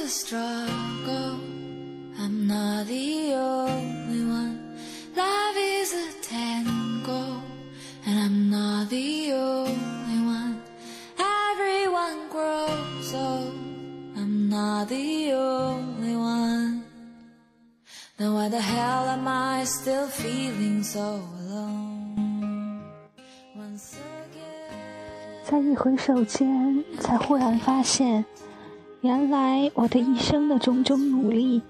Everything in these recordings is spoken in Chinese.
a struggle. I'm not the only one. Love is a tango, and I'm not the only one. Everyone grows old. I'm not the only one. Then why the hell am I still feeling so alone? Once again. 在一回首间，才忽然发现， 原来我的一生的种种努力，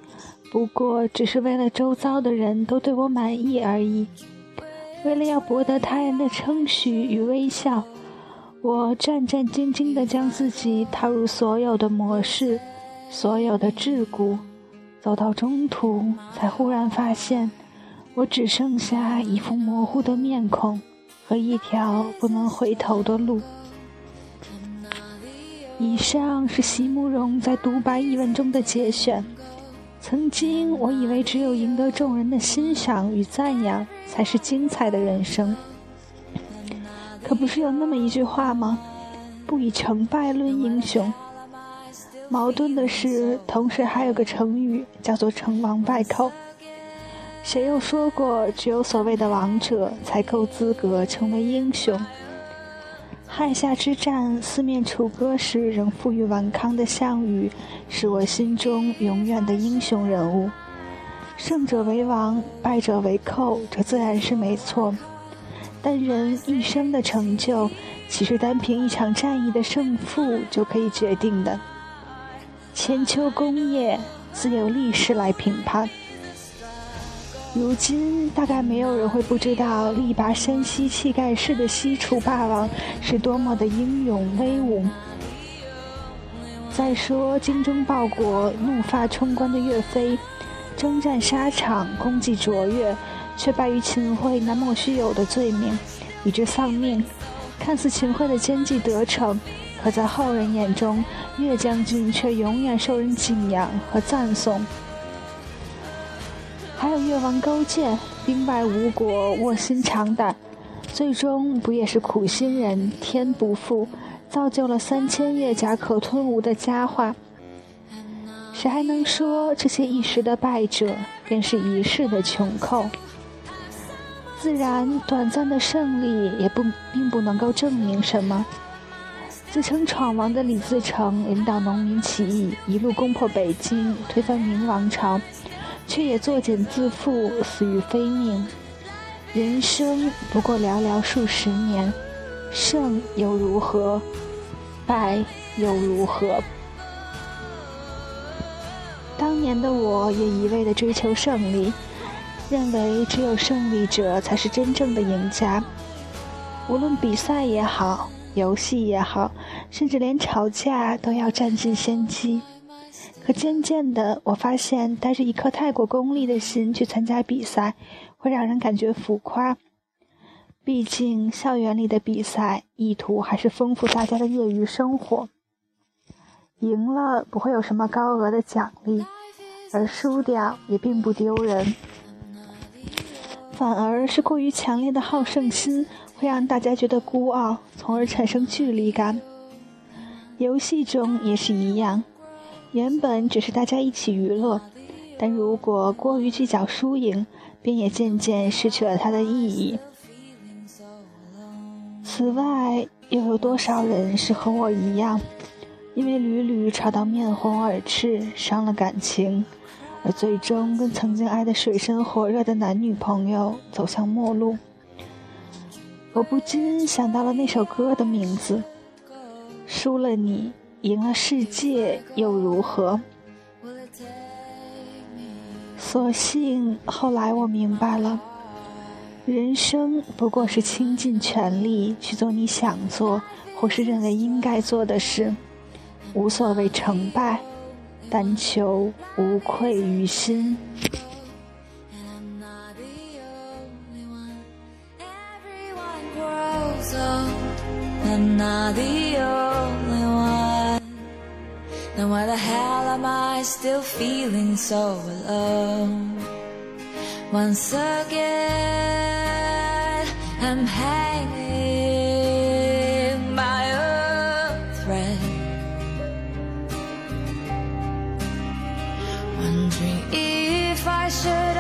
不过只是为了周遭的人都对我满意而已。为了要博得他人的称许与微笑，我战战兢兢地将自己踏入所有的模式，所有的桎梏。走到中途，才忽然发现，我只剩下一副模糊的面孔和一条不能回头的路。以上是席慕容在独白一文中的节选。曾经我以为只有赢得众人的欣赏与赞扬，才是精彩的人生。可不是有那么一句话吗？不以成败论英雄。矛盾的是，同时还有个成语叫做“成王败寇”。谁又说过，只有所谓的王者才够资格成为英雄？汉夏之战四面楚歌时仍负隅顽抗的项羽，是我心中永远的英雄人物。胜者为王，败者为寇，这自然是没错。但人一生的成就，岂是单凭一场战役的胜负就可以决定的？千秋功业，自有历史来评判。如今，大概没有人会不知道力拔山兮气盖世的西楚霸王是多么的英勇威武。再说精忠报国、怒发冲冠的岳飞，征战沙场，功绩卓越，却败于秦桧那莫须有的罪名，以致丧命。看似秦桧的奸计得逞。可在后人眼中，岳将军却永远受人敬仰和赞颂。有越王勾践，兵败吴国，卧薪尝胆，最终不也是苦心人，天不负，造就了三千越甲可吞吴的佳话？谁还能说这些一时的败者，便是一世的穷寇？自然，短暂的胜利也不并不能够证明什么。自称闯王的李自成领导农民起义，一路攻破北京，推翻明王朝，却也作茧自缚，死于非命。人生不过寥寥数十年，胜又如何？败又如何？当年的我也一味地追求胜利，认为只有胜利者才是真正的赢家，无论比赛也好。游戏也好，甚至连吵架都要占尽先机。可渐渐的，我发现带着一颗太过功利的心去参加比赛，会让人感觉浮夸。毕竟，校园里的比赛意图还是丰富大家的业余生活。赢了不会有什么高额的奖励，而输掉也并不丢人，反而是过于强烈的好胜心。会让大家觉得孤傲，从而产生距离感。游戏中也是一样，原本只是大家一起娱乐，但如果过于计较输赢，便也渐渐失去了它的意义。此外，又有多少人是和我一样，因为屡屡吵到面红耳赤，伤了感情，而最终跟曾经爱得水深火热的男女朋友走向陌路？我不禁想到了那首歌的名字：“输了你，赢了世界又如何？”所幸后来我明白了，人生不过是倾尽全力去做你想做或是认为应该做的事，无所谓成败，但求无愧于心。Not the why the hell am I still feeling so alone? Once again, I'm hanging by a thread. Wondering if I should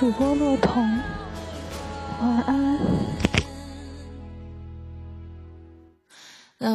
主播洛彤，晚安。Now